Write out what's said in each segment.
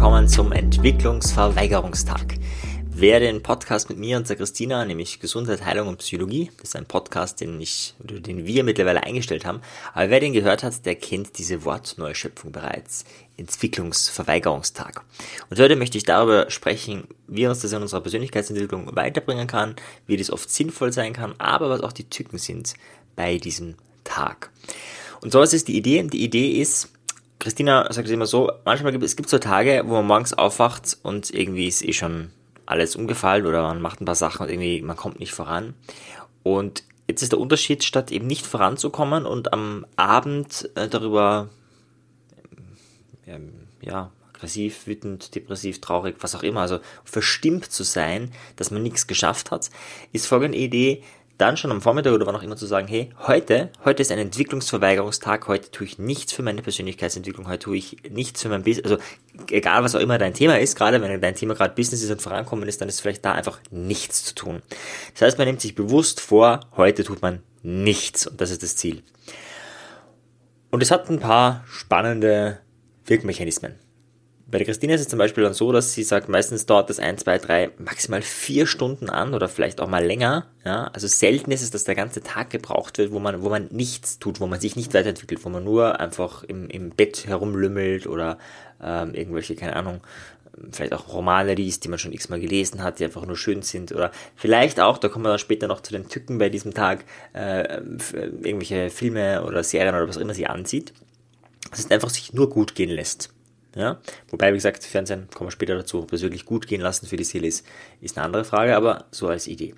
willkommen zum Entwicklungsverweigerungstag. Wer den Podcast mit mir und der Christina, nämlich Gesundheit, Heilung und Psychologie, das ist ein Podcast, den ich, den wir mittlerweile eingestellt haben, aber wer den gehört hat, der kennt diese Wortneuschöpfung bereits. Entwicklungsverweigerungstag. Und heute möchte ich darüber sprechen, wie uns das in unserer Persönlichkeitsentwicklung weiterbringen kann, wie das oft sinnvoll sein kann, aber was auch die Tücken sind bei diesem Tag. Und so ist die Idee. Die Idee ist, Christina sagt es immer so, manchmal gibt es gibt so Tage, wo man morgens aufwacht und irgendwie ist eh schon alles umgefallen oder man macht ein paar Sachen und irgendwie man kommt nicht voran. Und jetzt ist der Unterschied, statt eben nicht voranzukommen und am Abend äh, darüber ähm, ja, aggressiv, wütend, depressiv, traurig, was auch immer, also verstimmt zu sein, dass man nichts geschafft hat, ist folgende Idee, dann schon am Vormittag oder wann auch immer zu sagen, hey, heute, heute ist ein Entwicklungsverweigerungstag, heute tue ich nichts für meine Persönlichkeitsentwicklung, heute tue ich nichts für mein Business, also egal was auch immer dein Thema ist, gerade wenn dein Thema gerade Business ist und vorankommen ist, dann ist vielleicht da einfach nichts zu tun. Das heißt, man nimmt sich bewusst vor, heute tut man nichts und das ist das Ziel. Und es hat ein paar spannende Wirkmechanismen. Bei der Christine ist es zum Beispiel dann so, dass sie sagt, meistens dauert das ein, zwei, drei, maximal vier Stunden an oder vielleicht auch mal länger. Ja, also selten ist es, dass der ganze Tag gebraucht wird, wo man, wo man nichts tut, wo man sich nicht weiterentwickelt, wo man nur einfach im, im Bett herumlümmelt oder ähm, irgendwelche, keine Ahnung, vielleicht auch Romane liest, die man schon x-mal gelesen hat, die einfach nur schön sind oder vielleicht auch, da kommen wir dann später noch zu den Tücken bei diesem Tag, äh, irgendwelche Filme oder Serien oder was auch immer sie ansieht. Das ist einfach sich nur gut gehen lässt. Ja? Wobei, wie gesagt, Fernsehen, kommen wir später dazu, ob es wirklich gut gehen lassen für die Seele ist, ist eine andere Frage, aber so als Idee.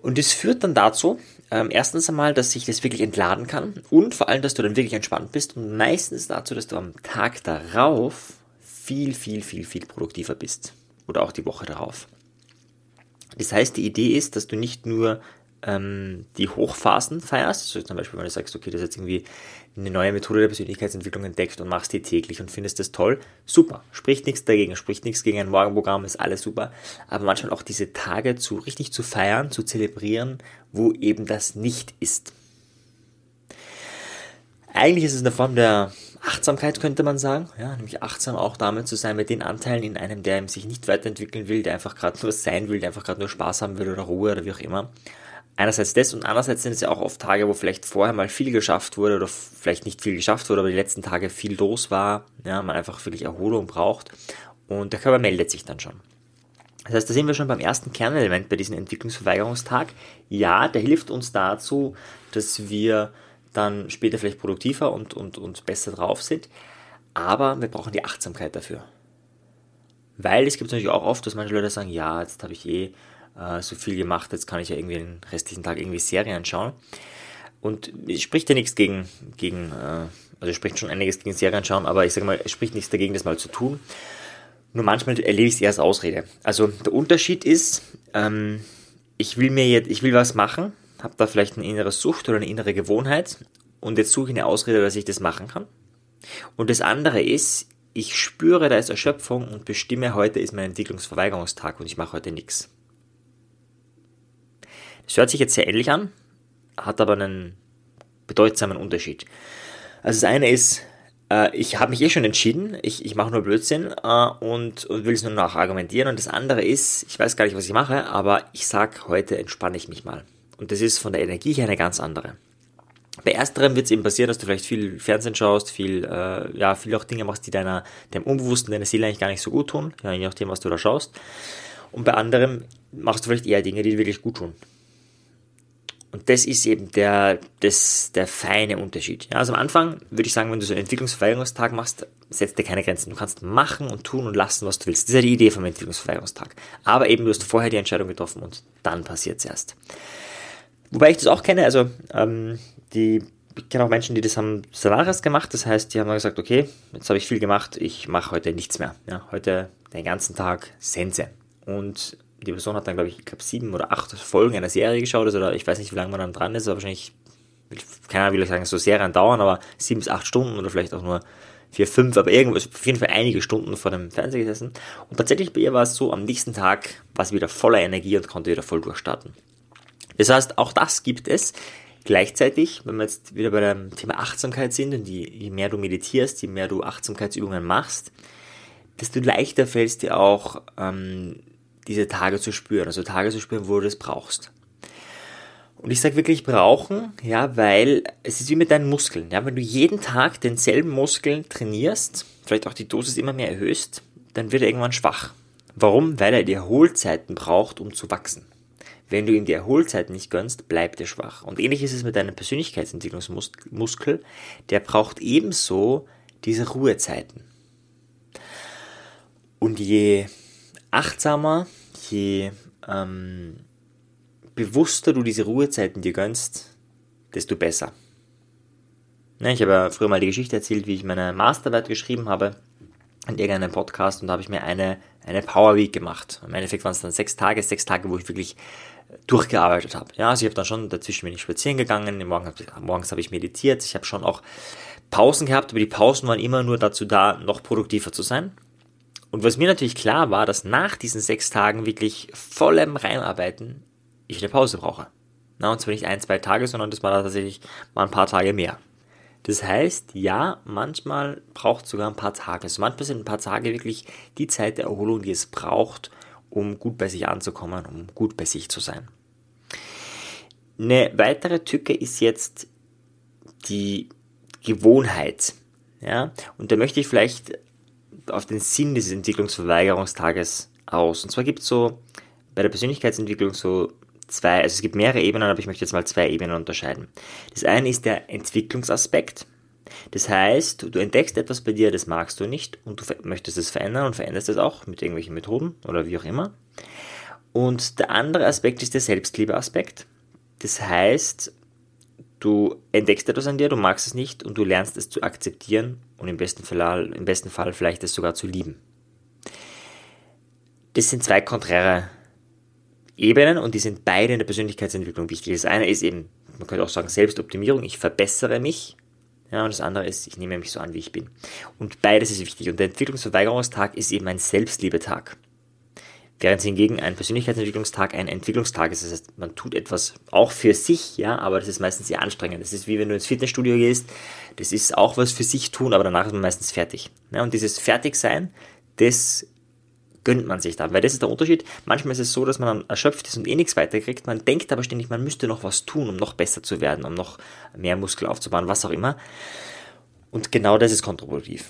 Und das führt dann dazu, ähm, erstens einmal, dass sich das wirklich entladen kann und vor allem, dass du dann wirklich entspannt bist und meistens dazu, dass du am Tag darauf viel, viel, viel, viel produktiver bist. Oder auch die Woche darauf. Das heißt, die Idee ist, dass du nicht nur ähm, die Hochphasen feierst, also zum Beispiel, wenn du sagst, okay, das ist jetzt irgendwie eine neue Methode der Persönlichkeitsentwicklung entdeckt und machst die täglich und findest das toll, super, spricht nichts dagegen, spricht nichts gegen ein Morgenprogramm, ist alles super, aber manchmal auch diese Tage zu richtig zu feiern, zu zelebrieren, wo eben das nicht ist. Eigentlich ist es eine Form der Achtsamkeit, könnte man sagen, ja, nämlich achtsam auch damit zu sein mit den Anteilen in einem, der sich nicht weiterentwickeln will, der einfach gerade nur sein will, der einfach gerade nur Spaß haben will oder Ruhe oder wie auch immer einerseits das und andererseits sind es ja auch oft Tage, wo vielleicht vorher mal viel geschafft wurde oder vielleicht nicht viel geschafft wurde, aber die letzten Tage viel los war, ja, man einfach wirklich Erholung braucht und der Körper meldet sich dann schon. Das heißt, da sind wir schon beim ersten Kernelement bei diesem Entwicklungsverweigerungstag. Ja, der hilft uns dazu, dass wir dann später vielleicht produktiver und, und, und besser drauf sind, aber wir brauchen die Achtsamkeit dafür. Weil es gibt natürlich auch oft, dass manche Leute sagen, ja, jetzt habe ich eh äh, so viel gemacht, jetzt kann ich ja irgendwie den restlichen Tag irgendwie Serien schauen. Und es spricht ja nichts gegen, gegen äh, also es spricht schon einiges gegen Serien schauen, aber ich sage mal, es spricht nichts dagegen, das mal zu tun. Nur manchmal erlebe ich es eher als Ausrede. Also der Unterschied ist, ähm, ich will mir jetzt, ich will was machen, habe da vielleicht eine innere Sucht oder eine innere Gewohnheit und jetzt suche ich eine Ausrede, dass ich das machen kann. Und das andere ist, ich spüre, da ist Erschöpfung und bestimme, heute ist mein Entwicklungsverweigerungstag und ich mache heute nichts. Es hört sich jetzt sehr ähnlich an, hat aber einen bedeutsamen Unterschied. Also das eine ist, äh, ich habe mich eh schon entschieden, ich, ich mache nur Blödsinn äh, und, und will es nur noch argumentieren. Und das andere ist, ich weiß gar nicht, was ich mache, aber ich sage, heute entspanne ich mich mal. Und das ist von der Energie her eine ganz andere. Bei ersterem wird es eben passieren, dass du vielleicht viel Fernsehen schaust, viel, äh, ja, viel auch Dinge machst, die deiner, deinem Unbewussten, deiner Seele eigentlich gar nicht so gut tun, ja, je nachdem, was du da schaust. Und bei anderem machst du vielleicht eher Dinge, die dir wirklich gut tun. Und das ist eben der, das, der feine Unterschied. Ja, also am Anfang würde ich sagen, wenn du so einen Entwicklungsverweigerungstag machst, setzt dir keine Grenzen. Du kannst machen und tun und lassen, was du willst. Das ist ja die Idee vom Entwicklungsverweigerungstag. Aber eben, du hast vorher die Entscheidung getroffen und dann passiert es erst. Wobei ich das auch kenne, also ähm, die, ich kenne auch Menschen, die das haben Salaris gemacht. Das heißt, die haben gesagt, okay, jetzt habe ich viel gemacht, ich mache heute nichts mehr. Ja, heute den ganzen Tag Sense. Und die Person hat dann, glaube ich, ich glaube, sieben oder acht Folgen einer Serie geschaut, also, oder ich weiß nicht, wie lange man dann dran ist, aber wahrscheinlich, keine Ahnung, wie sagen, so Serien dauern, aber sieben bis acht Stunden oder vielleicht auch nur vier, fünf, aber irgendwas, auf jeden Fall einige Stunden vor dem Fernseher gesessen. Und tatsächlich bei ihr war es so, am nächsten Tag war sie wieder voller Energie und konnte wieder voll durchstarten. Das heißt, auch das gibt es. Gleichzeitig, wenn wir jetzt wieder bei dem Thema Achtsamkeit sind und je, je mehr du meditierst, je mehr du Achtsamkeitsübungen machst, desto leichter fällt es dir auch, ähm, diese Tage zu spüren, also Tage zu spüren, wo du das brauchst. Und ich sage wirklich brauchen, ja, weil es ist wie mit deinen Muskeln. Ja, wenn du jeden Tag denselben Muskel trainierst, vielleicht auch die Dosis immer mehr erhöhst, dann wird er irgendwann schwach. Warum? Weil er die Erholzeiten braucht, um zu wachsen. Wenn du ihm die Erholzeiten nicht gönnst, bleibt er schwach. Und ähnlich ist es mit deinem Persönlichkeitsentwicklungsmuskel. Der braucht ebenso diese Ruhezeiten. Und je achtsamer, je ähm, bewusster du diese Ruhezeiten dir gönnst, desto besser. Ja, ich habe ja früher mal die Geschichte erzählt, wie ich meine Masterarbeit geschrieben habe in irgendeinem Podcast und da habe ich mir eine, eine Power Week gemacht. Im Endeffekt waren es dann sechs Tage, sechs Tage, wo ich wirklich durchgearbeitet habe. Ja, also ich habe dann schon dazwischen bin ich spazieren gegangen, morgens habe ich meditiert, ich habe schon auch Pausen gehabt, aber die Pausen waren immer nur dazu da, noch produktiver zu sein. Und was mir natürlich klar war, dass nach diesen sechs Tagen wirklich vollem Reimarbeiten ich eine Pause brauche. Na, und zwar nicht ein, zwei Tage, sondern das war tatsächlich mal ein paar Tage mehr. Das heißt, ja, manchmal braucht es sogar ein paar Tage. Also manchmal sind ein paar Tage wirklich die Zeit der Erholung, die es braucht, um gut bei sich anzukommen, um gut bei sich zu sein. Eine weitere Tücke ist jetzt die Gewohnheit. Ja? Und da möchte ich vielleicht auf den Sinn dieses Entwicklungsverweigerungstages aus. Und zwar gibt es so bei der Persönlichkeitsentwicklung so zwei, also es gibt mehrere Ebenen, aber ich möchte jetzt mal zwei Ebenen unterscheiden. Das eine ist der Entwicklungsaspekt. Das heißt, du entdeckst etwas bei dir, das magst du nicht und du möchtest es verändern und veränderst es auch mit irgendwelchen Methoden oder wie auch immer. Und der andere Aspekt ist der Selbstliebeaspekt. Das heißt, du entdeckst etwas an dir, du magst es nicht und du lernst es zu akzeptieren und im besten Fall, im besten Fall vielleicht es sogar zu lieben. Das sind zwei konträre Ebenen und die sind beide in der Persönlichkeitsentwicklung wichtig. Das eine ist eben, man könnte auch sagen, Selbstoptimierung, ich verbessere mich. Ja, und das andere ist, ich nehme mich so an, wie ich bin. Und beides ist wichtig. Und der Entwicklungsverweigerungstag ist eben ein Selbstliebetag. Während hingegen ein Persönlichkeitsentwicklungstag ein Entwicklungstag ist. Das heißt, man tut etwas auch für sich, ja, aber das ist meistens sehr anstrengend. Das ist wie wenn du ins Fitnessstudio gehst. Das ist auch was für sich tun, aber danach ist man meistens fertig. Ja, und dieses Fertigsein, das gönnt man sich dann. Weil das ist der Unterschied. Manchmal ist es so, dass man erschöpft ist und eh nichts weiterkriegt. Man denkt aber ständig, man müsste noch was tun, um noch besser zu werden, um noch mehr Muskel aufzubauen, was auch immer. Und genau das ist kontraproduktiv.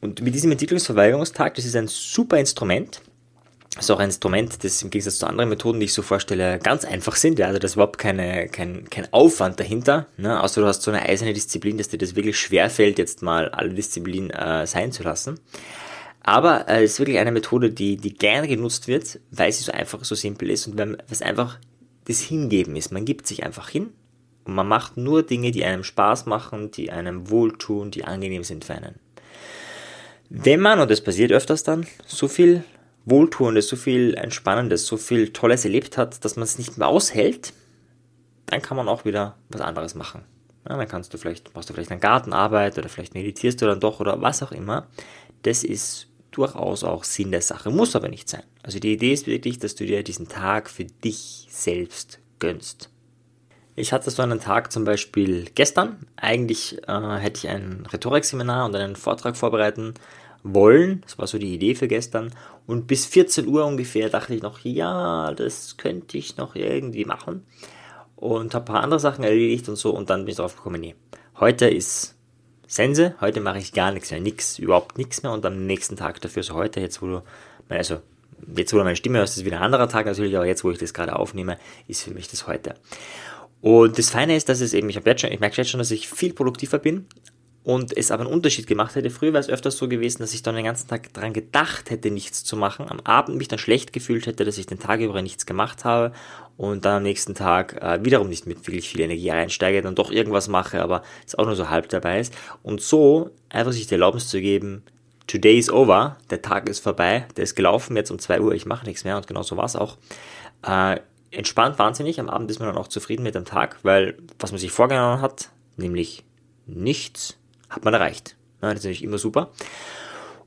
Und mit diesem Entwicklungsverweigerungstag, das ist ein super Instrument. Ist auch ein Instrument, das im Gegensatz zu anderen Methoden, die ich so vorstelle, ganz einfach sind. Ja, also da ist überhaupt keine, kein, kein Aufwand dahinter. Ne? Außer du hast so eine eiserne Disziplin, dass dir das wirklich schwerfällt, jetzt mal alle Disziplinen äh, sein zu lassen. Aber äh, es ist wirklich eine Methode, die, die gerne genutzt wird, weil sie so einfach, so simpel ist und weil es einfach das Hingeben ist. Man gibt sich einfach hin und man macht nur Dinge, die einem Spaß machen, die einem wohltun, die angenehm sind für einen. Wenn man, und das passiert öfters dann, so viel Wohltuendes, so viel Entspannendes, so viel Tolles erlebt hat, dass man es nicht mehr aushält, dann kann man auch wieder was anderes machen. Ja, dann kannst du vielleicht, machst du vielleicht eine Gartenarbeit oder vielleicht meditierst du dann doch oder was auch immer. Das ist durchaus auch Sinn der Sache, muss aber nicht sein. Also die Idee ist wirklich, dass du dir diesen Tag für dich selbst gönnst. Ich hatte so einen Tag zum Beispiel gestern. Eigentlich äh, hätte ich ein Rhetorikseminar und einen Vortrag vorbereiten wollen. Das war so die Idee für gestern. Und bis 14 Uhr ungefähr dachte ich noch, ja, das könnte ich noch irgendwie machen. Und habe ein paar andere Sachen erledigt und so. Und dann bin ich drauf gekommen, nee, heute ist Sense, heute mache ich gar nichts mehr, nichts, überhaupt nichts mehr und am nächsten Tag dafür, so heute, jetzt wo du, also jetzt wo du meine Stimme hörst, ist wieder ein anderer Tag natürlich, aber jetzt wo ich das gerade aufnehme, ist für mich das heute. Und das Feine ist, dass es eben, ich, jetzt schon, ich merke jetzt schon, dass ich viel produktiver bin und es aber einen Unterschied gemacht hätte. Früher wäre es öfters so gewesen, dass ich dann den ganzen Tag daran gedacht hätte, nichts zu machen, am Abend mich dann schlecht gefühlt hätte, dass ich den Tag über nichts gemacht habe und dann am nächsten Tag äh, wiederum nicht mit wirklich viel Energie reinsteige, dann doch irgendwas mache, aber es auch nur so halb dabei ist. Und so einfach sich die Erlaubnis zu geben, today is over, der Tag ist vorbei, der ist gelaufen, jetzt um zwei Uhr, ich mache nichts mehr und genau so war es auch. Äh, entspannt wahnsinnig, am Abend ist man dann auch zufrieden mit dem Tag, weil was man sich vorgenommen hat, nämlich nichts, hat man erreicht. Ja, das ist natürlich immer super.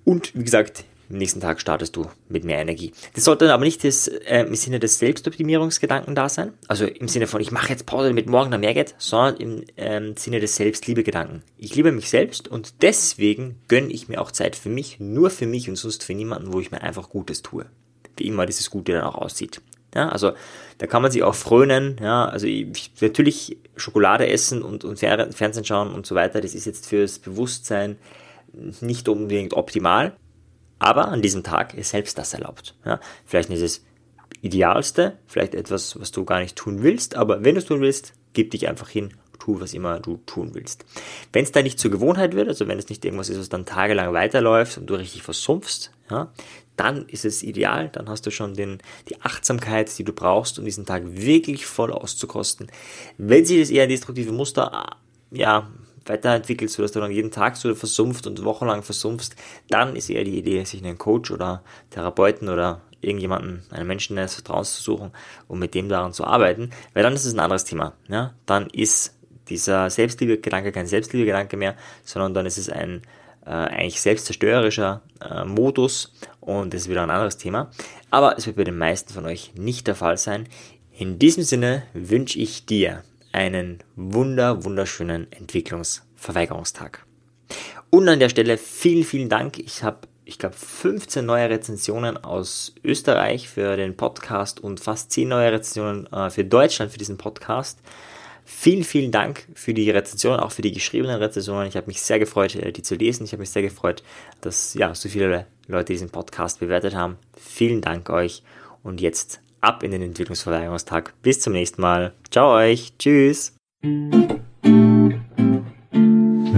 Und wie gesagt, am nächsten Tag startest du mit mehr Energie. Das sollte dann aber nicht das, äh, im Sinne des Selbstoptimierungsgedanken da sein, also im Sinne von, ich mache jetzt Pause, damit morgen dann mehr geht, sondern im ähm, Sinne des Selbstliebegedanken. Ich liebe mich selbst und deswegen gönne ich mir auch Zeit für mich, nur für mich und sonst für niemanden, wo ich mir einfach Gutes tue. Wie immer dieses Gute dann auch aussieht. Ja, also da kann man sich auch frönen. Ja, also ich, natürlich Schokolade essen und, und Fernsehen schauen und so weiter. Das ist jetzt fürs Bewusstsein nicht unbedingt optimal. Aber an diesem Tag ist selbst das erlaubt. Ja, vielleicht ist es Idealste, vielleicht etwas, was du gar nicht tun willst, aber wenn du es tun willst, gib dich einfach hin, tu, was immer du tun willst. Wenn es dann nicht zur Gewohnheit wird, also wenn es nicht irgendwas ist, was dann tagelang weiterläuft und du richtig versumpfst, ja, dann ist es ideal, dann hast du schon den, die Achtsamkeit, die du brauchst, um diesen Tag wirklich voll auszukosten. Wenn sich das eher destruktive Muster, ja, weiterentwickelst, sodass du dann jeden Tag so versumpft und wochenlang versumpfst, dann ist eher die Idee, sich einen Coach oder Therapeuten oder irgendjemanden, einen Menschen deines Vertrauens zu suchen, um mit dem daran zu arbeiten, weil dann ist es ein anderes Thema. Ja? Dann ist dieser Selbstliebe-Gedanke kein Selbstliebe-Gedanke mehr, sondern dann ist es ein äh, eigentlich selbstzerstörerischer äh, Modus und das ist wieder ein anderes Thema. Aber es wird bei den meisten von euch nicht der Fall sein. In diesem Sinne wünsche ich dir einen wunder, wunderschönen Entwicklungsverweigerungstag. Und an der Stelle vielen, vielen Dank. Ich habe, ich glaube, 15 neue Rezensionen aus Österreich für den Podcast und fast 10 neue Rezensionen äh, für Deutschland für diesen Podcast. Vielen, vielen Dank für die Rezensionen, auch für die geschriebenen Rezensionen. Ich habe mich sehr gefreut, äh, die zu lesen. Ich habe mich sehr gefreut, dass ja so viele Leute diesen Podcast bewertet haben. Vielen Dank euch. Und jetzt ab in den Entwicklungsverweigerungstag. Bis zum nächsten Mal. Ciao euch. Tschüss.